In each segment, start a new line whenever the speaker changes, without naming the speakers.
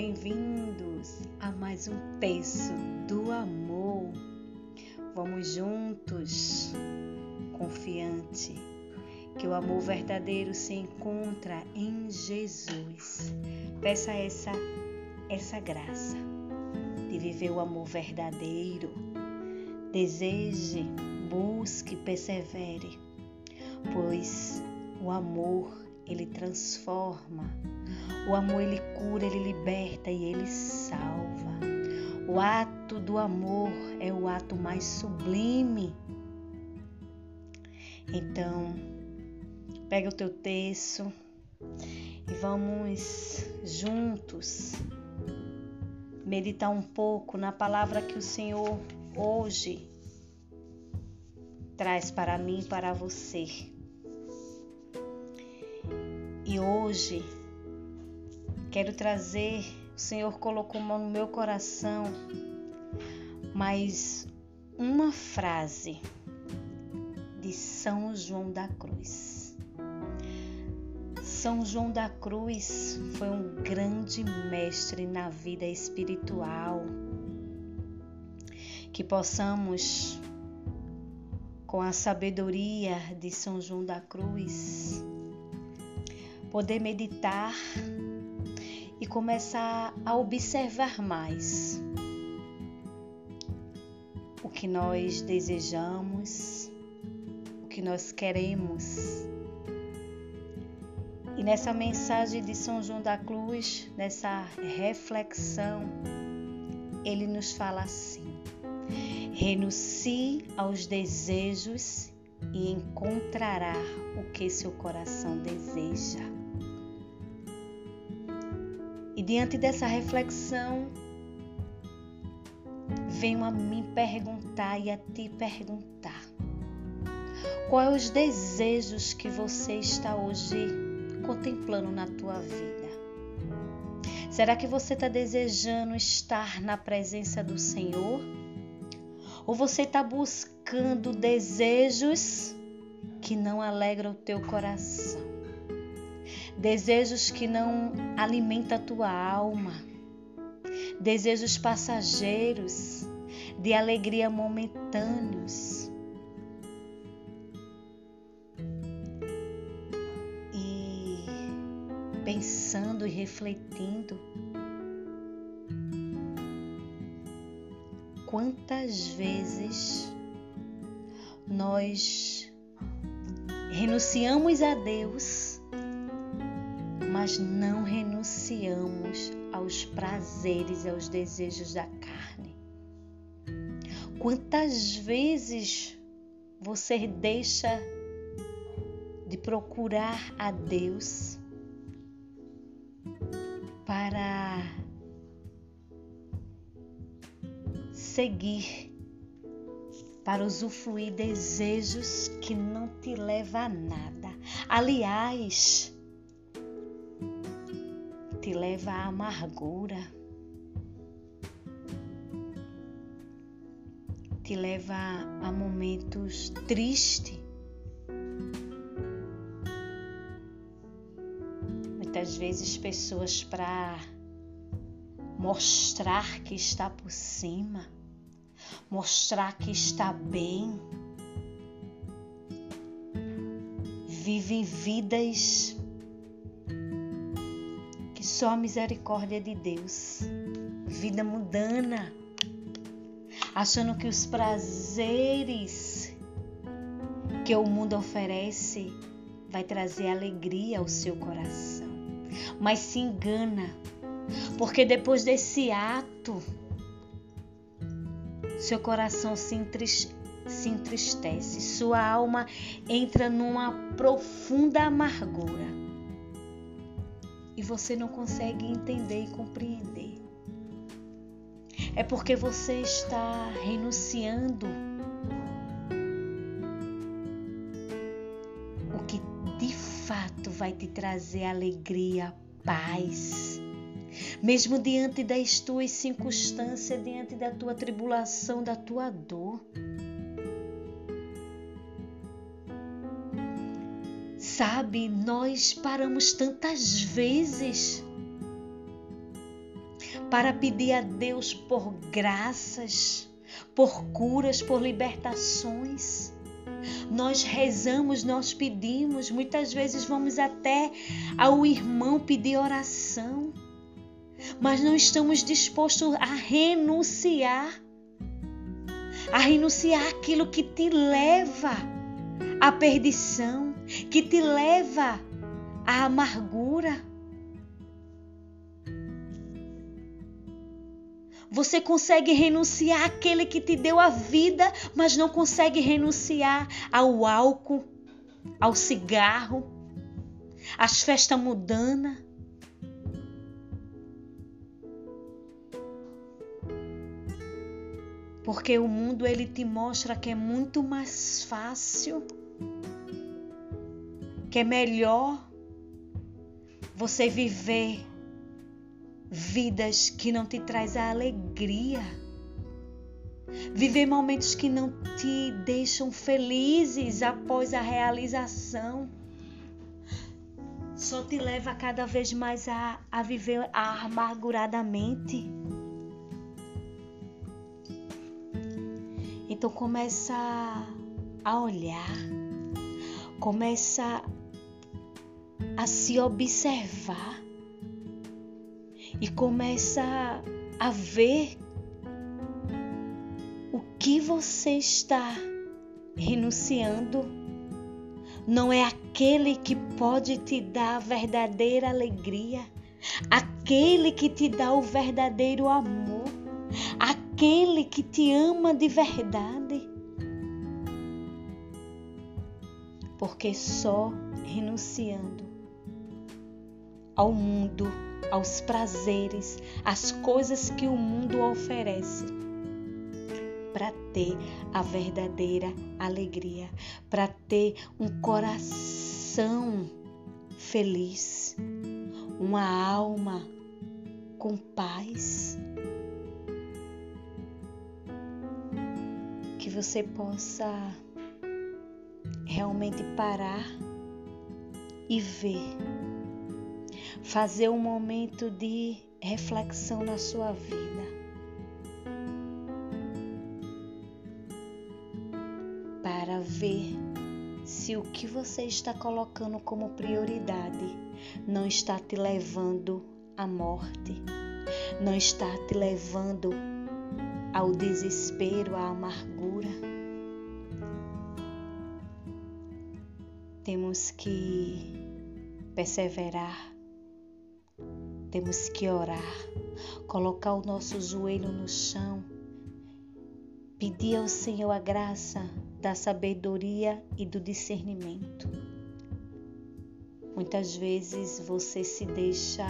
Bem-vindos a mais um texto do amor. Vamos juntos, confiante que o amor verdadeiro se encontra em Jesus. Peça essa essa graça de viver o amor verdadeiro. Deseje, busque, persevere, pois o amor ele transforma. O amor ele cura, ele liberta e ele salva. O ato do amor é o ato mais sublime. Então, pega o teu texto e vamos juntos meditar um pouco na palavra que o Senhor hoje traz para mim e para você. E hoje quero trazer, o Senhor colocou no meu coração mais uma frase de São João da Cruz. São João da Cruz foi um grande mestre na vida espiritual. Que possamos, com a sabedoria de São João da Cruz, poder meditar e começar a observar mais o que nós desejamos, o que nós queremos. E nessa mensagem de São João da Cruz, nessa reflexão, ele nos fala assim: renuncie aos desejos e encontrará o que seu coração deseja. Diante dessa reflexão, venho a me perguntar e a te perguntar: quais os desejos que você está hoje contemplando na tua vida? Será que você está desejando estar na presença do Senhor? Ou você está buscando desejos que não alegram o teu coração? Desejos que não alimentam a tua alma? Desejos passageiros, de alegria momentâneos? E pensando e refletindo, quantas vezes nós renunciamos a Deus, mas não renunciamos aos prazeres e aos desejos da carne. Quantas vezes você deixa de procurar a Deus para seguir para usufruir desejos que não te levam a nada. Aliás, te leva à amargura, te leva a momentos tristes. Muitas vezes pessoas para mostrar que está por cima mostrar que está bem. Vivem vidas só a misericórdia de Deus, vida mudana, achando que os prazeres que o mundo oferece vai trazer alegria ao seu coração. Mas se engana, porque depois desse ato, seu coração se, se entristece, sua alma entra numa profunda amargura você não consegue entender e compreender. É porque você está renunciando o que de fato vai te trazer alegria, paz mesmo diante das tuas circunstâncias, diante da tua tribulação, da tua dor. Sabe, nós paramos tantas vezes para pedir a Deus por graças, por curas, por libertações. Nós rezamos, nós pedimos, muitas vezes vamos até ao irmão pedir oração, mas não estamos dispostos a renunciar, a renunciar aquilo que te leva à perdição, que te leva à amargura. Você consegue renunciar àquele que te deu a vida, mas não consegue renunciar ao álcool, ao cigarro, às festas mudanas. Porque o mundo ele te mostra que é muito mais fácil, que é melhor você viver vidas que não te traz a alegria. Viver momentos que não te deixam felizes após a realização. Só te leva cada vez mais a, a viver amarguradamente. Então começa a olhar, começa a se observar e começa a ver o que você está renunciando. Não é aquele que pode te dar a verdadeira alegria, aquele que te dá o verdadeiro amor, aquele que te ama de verdade. Porque só renunciando ao mundo aos prazeres, às coisas que o mundo oferece, para ter a verdadeira alegria, para ter um coração feliz, uma alma com paz. Que você possa realmente parar e ver fazer um momento de reflexão na sua vida. Para ver se o que você está colocando como prioridade não está te levando à morte, não está te levando ao desespero, à amargura. Temos que perseverar temos que orar, colocar o nosso joelho no chão, pedir ao Senhor a graça da sabedoria e do discernimento. Muitas vezes você se deixa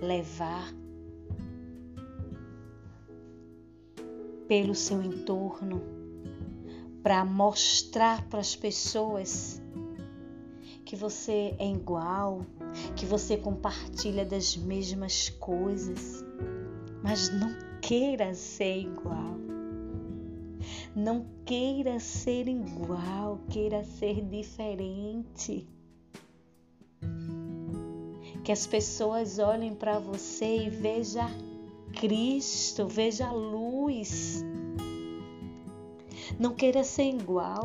levar pelo seu entorno para mostrar para as pessoas que você é igual, que você compartilha das mesmas coisas, mas não queira ser igual. Não queira ser igual, queira ser diferente. Que as pessoas olhem para você e vejam Cristo, veja a luz. Não queira ser igual.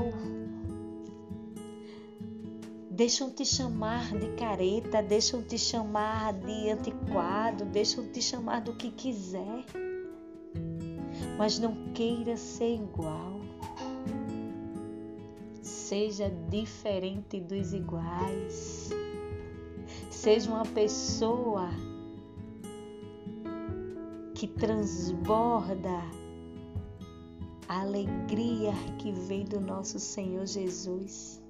Deixam te chamar de careta, deixam te chamar de antiquado, deixam te chamar do que quiser. Mas não queira ser igual. Seja diferente dos iguais. Seja uma pessoa que transborda a alegria que vem do nosso Senhor Jesus.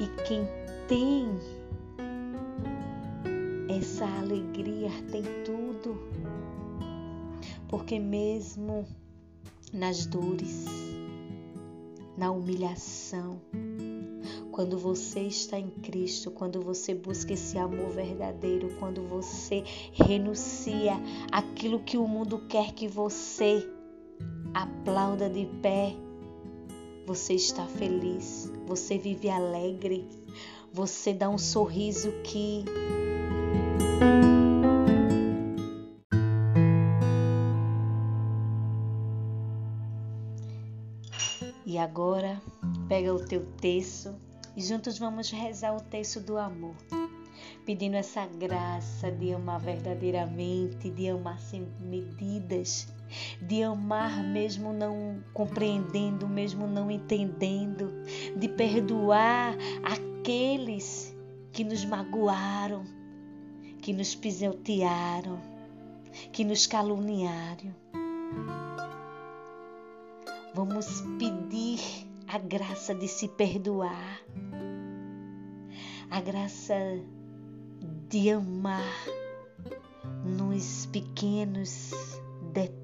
E quem tem essa alegria tem tudo. Porque mesmo nas dores, na humilhação, quando você está em Cristo, quando você busca esse amor verdadeiro, quando você renuncia aquilo que o mundo quer que você aplauda de pé, você está feliz, você vive alegre, você dá um sorriso que E agora, pega o teu texto e juntos vamos rezar o texto do amor, pedindo essa graça de amar verdadeiramente, de amar sem medidas, de amar mesmo não compreendendo, mesmo não entendendo, de perdoar aqueles que nos magoaram, que nos pisotearam, que nos caluniaram. Vamos pedir a graça de se perdoar, a graça de amar nos pequenos detalhes,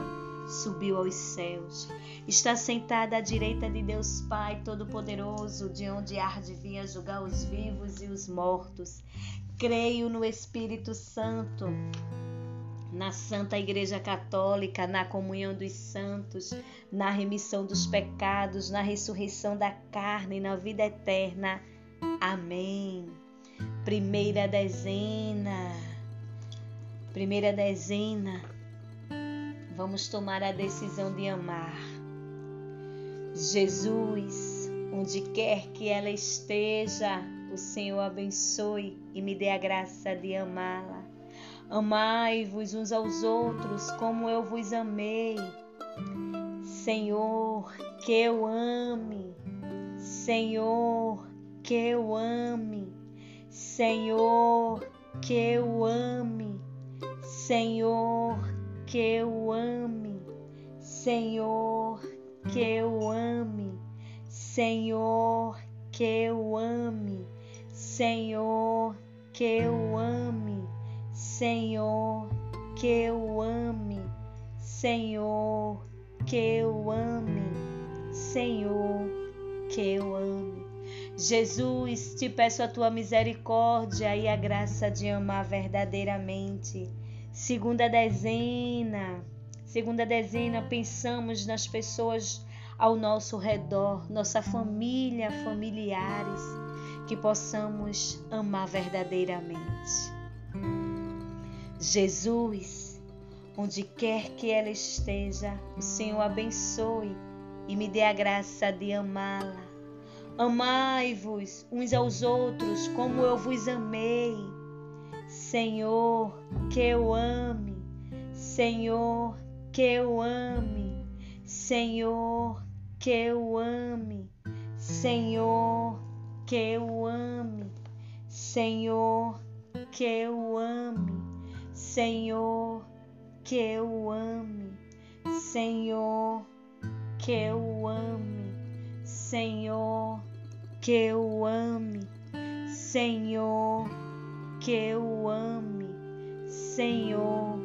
subiu aos céus. Está sentada à direita de Deus Pai Todo-Poderoso, de onde há de vir a julgar os vivos e os mortos. Creio no Espírito Santo na Santa Igreja Católica, na comunhão dos santos, na remissão dos pecados, na ressurreição da carne, na vida eterna. Amém. Primeira dezena. Primeira dezena. Vamos tomar a decisão de amar. Jesus, onde quer que ela esteja, o Senhor abençoe e me dê a graça de amá-la. Amai-vos uns aos outros como eu vos amei. Senhor, que eu ame. Senhor, que eu ame. Senhor, que eu ame. Senhor, que eu ame. Senhor, que eu ame. Senhor, que eu ame. Senhor, que eu ame. Senhor, que eu ame, Senhor, que eu ame, Senhor, que eu ame. Jesus, te peço a tua misericórdia e a graça de amar verdadeiramente. Segunda dezena, segunda dezena, pensamos nas pessoas ao nosso redor, nossa família, familiares, que possamos amar verdadeiramente. Jesus, onde quer que ela esteja, o Senhor abençoe e me dê a graça de amá-la. Amai-vos uns aos outros como eu vos amei. Senhor, que eu ame. Senhor, que eu ame. Senhor, que eu ame. Senhor, que eu ame. Senhor, que eu ame. Senhor, que eu ame, Senhor, que eu ame, Senhor, que eu ame, Senhor, que eu ame, Senhor,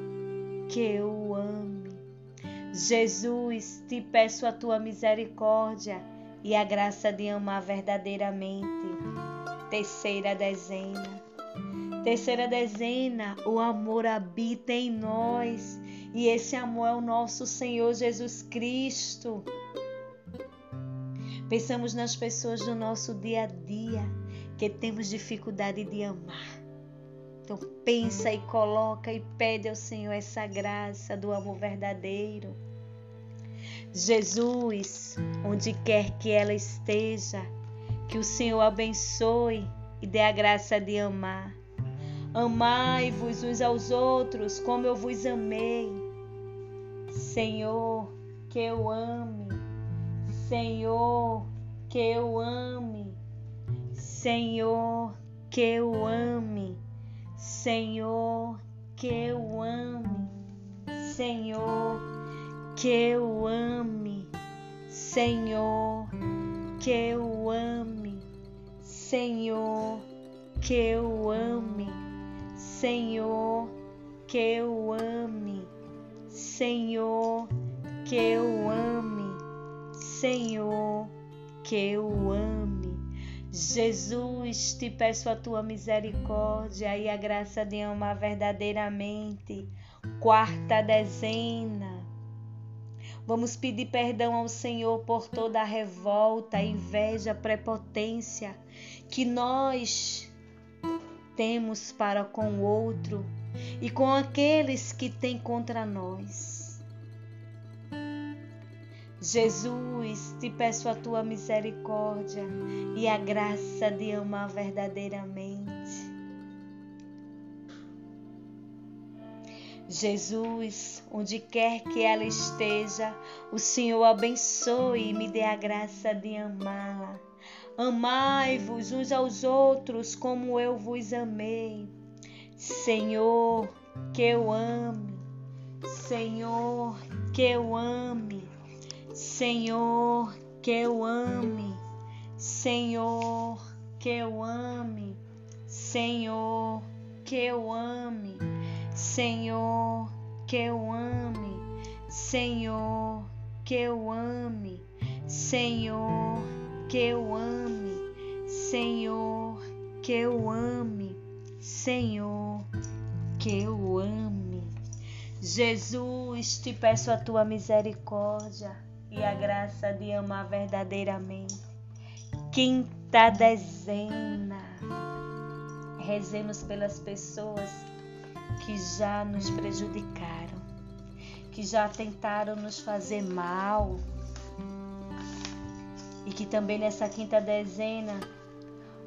que eu ame. Jesus, te peço a tua misericórdia e a graça de amar verdadeiramente. Terceira dezena Terceira dezena, o amor habita em nós e esse amor é o nosso Senhor Jesus Cristo. Pensamos nas pessoas do nosso dia a dia que temos dificuldade de amar. Então pensa e coloca e pede ao Senhor essa graça do amor verdadeiro. Jesus, onde quer que ela esteja, que o Senhor abençoe e dê a graça de amar. Amai-vos uns aos outros como eu vos amei. Senhor, que eu ame. Senhor, que eu ame. Senhor, que eu ame, Senhor, que eu ame, Senhor, que eu ame, Senhor, que eu ame, Senhor, que eu ame, Senhor, que eu ame, Senhor, que eu ame, Senhor, que eu ame. Jesus, te peço a tua misericórdia e a graça de amar verdadeiramente. Quarta dezena. Vamos pedir perdão ao Senhor por toda a revolta, inveja, prepotência que nós temos para com o outro e com aqueles que têm contra nós. Jesus, te peço a tua misericórdia e a graça de amar verdadeiramente. Jesus, onde quer que ela esteja, o Senhor abençoe e me dê a graça de amá-la. Amai-vos uns aos outros como eu vos amei. Senhor, que eu ame. Senhor, que eu ame. Senhor, que eu ame, Senhor, que eu ame, Senhor, que eu ame, Senhor, que eu ame, Senhor, que eu ame, Senhor, que eu ame, Senhor, que eu ame, Senhor, que eu ame. Jesus, te peço a tua misericórdia e a graça de amar verdadeiramente. Quinta dezena. Rezemos pelas pessoas que já nos prejudicaram, que já tentaram nos fazer mal e que também nessa quinta dezena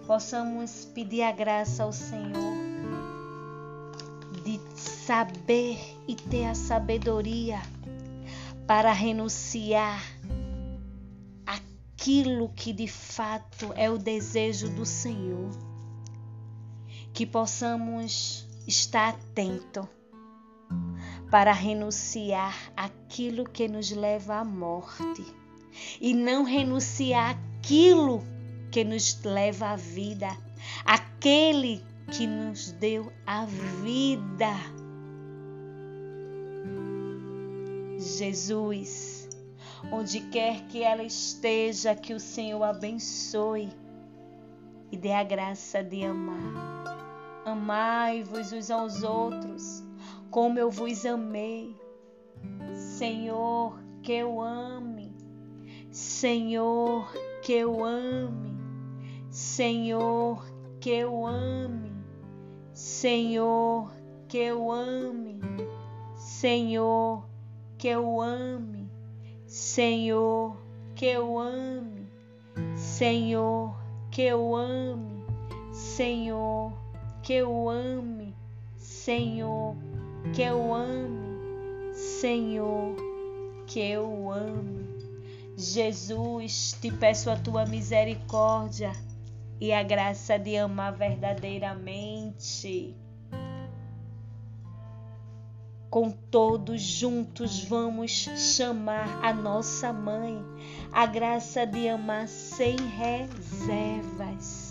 possamos pedir a graça ao Senhor de saber e ter a sabedoria para renunciar aquilo que de fato é o desejo do Senhor. Que possamos estar atento para renunciar aquilo que nos leva à morte e não renunciar aquilo que nos leva à vida, aquele que nos deu a vida. Jesus, onde quer que ela esteja, que o Senhor abençoe e dê a graça de amar. Amai-vos uns aos outros, como eu vos amei. Senhor, que eu ame. Senhor, que eu ame. Senhor, que eu ame, Senhor, que eu ame, Senhor, que eu ame, Senhor, que eu ame, Senhor, que eu ame, Senhor, que eu ame, Senhor, que eu ame, Senhor, que eu ame. Jesus, te peço a tua misericórdia e a graça de amar verdadeiramente. Com todos juntos vamos chamar a nossa mãe, a graça de amar sem reservas.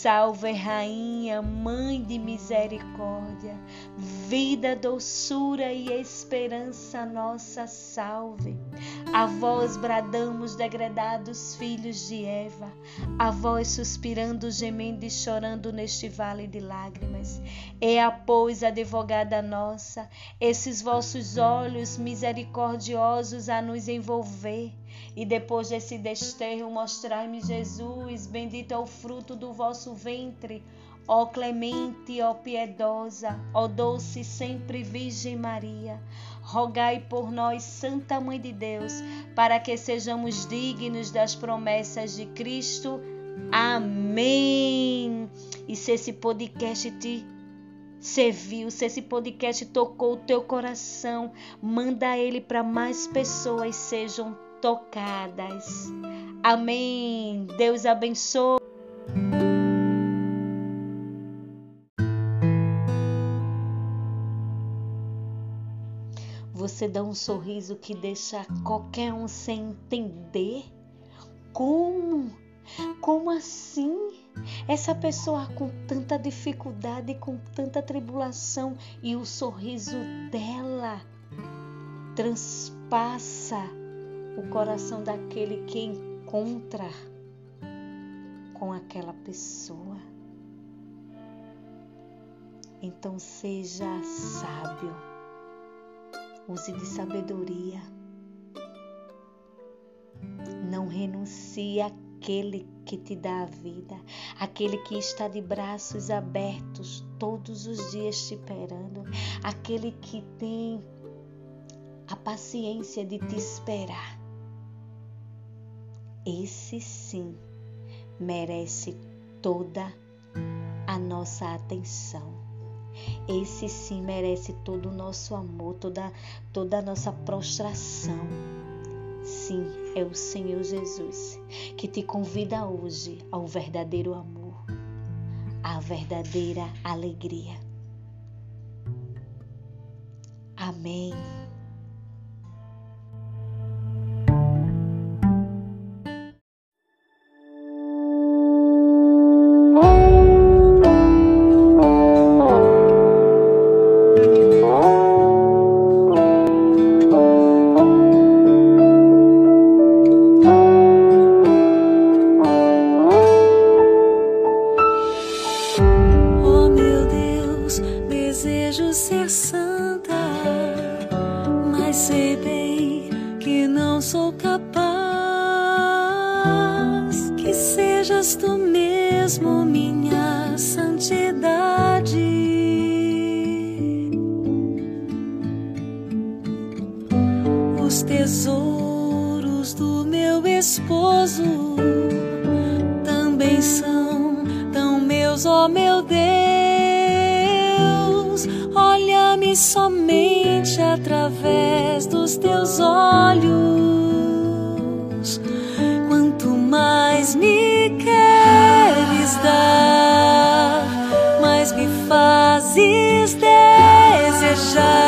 Salve, Rainha, Mãe de Misericórdia, vida, doçura e esperança nossa, salve. A vós bradamos, degradados filhos de Eva, a vós suspirando, gemendo e chorando neste vale de lágrimas. É a pois, advogada nossa, esses vossos olhos misericordiosos a nos envolver e depois desse desterro, mostrai-me Jesus, bendito é o fruto do vosso ventre. Ó clemente, ó piedosa, ó doce sempre Virgem Maria, rogai por nós, Santa Mãe de Deus, para que sejamos dignos das promessas de Cristo. Amém. E se esse podcast te serviu, se esse podcast tocou o teu coração, manda ele para mais pessoas sejam tocadas. Amém. Deus abençoe. Você dá um sorriso que deixa qualquer um sem entender como como assim? Essa pessoa com tanta dificuldade, com tanta tribulação e o sorriso dela transpassa o coração daquele que encontra com aquela pessoa. Então seja sábio, use de sabedoria. Não renuncie àquele que te dá a vida, aquele que está de braços abertos todos os dias te esperando, aquele que tem a paciência de te esperar. Esse sim merece toda a nossa atenção. Esse sim merece todo o nosso amor, toda, toda a nossa prostração. Sim, é o Senhor Jesus que te convida hoje ao verdadeiro amor, à verdadeira alegria. Amém.
shine.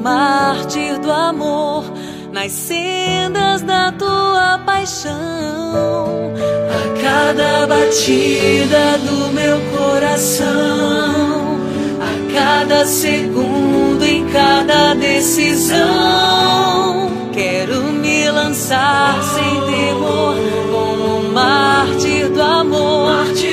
mártir do amor, nas sendas da tua paixão. A cada batida do meu coração, a cada segundo, em cada decisão, quero me lançar sem temor como um mártir do amor. Mártir